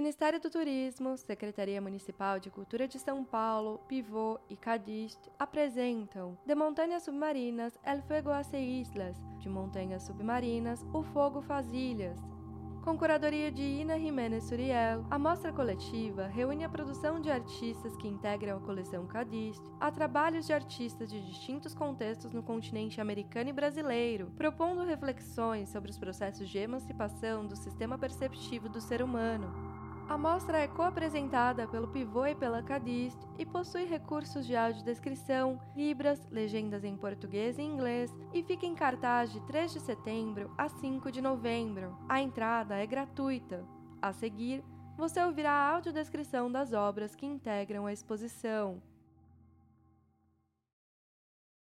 Ministério do Turismo, Secretaria Municipal de Cultura de São Paulo, Pivô e Cadist apresentam De Montanhas Submarinas El Fuego Hace Islas, de Montanhas Submarinas O Fogo Faz Ilhas, com curadoria de Ina Jiménez Suriel, a mostra coletiva reúne a produção de artistas que integram a coleção Cadist a trabalhos de artistas de distintos contextos no continente americano e brasileiro, propondo reflexões sobre os processos de emancipação do sistema perceptivo do ser humano. A mostra é co-apresentada pelo Pivô e pela Cadist e possui recursos de audiodescrição, libras, legendas em português e inglês e fica em cartaz de 3 de setembro a 5 de novembro. A entrada é gratuita. A seguir, você ouvirá a audiodescrição das obras que integram a exposição.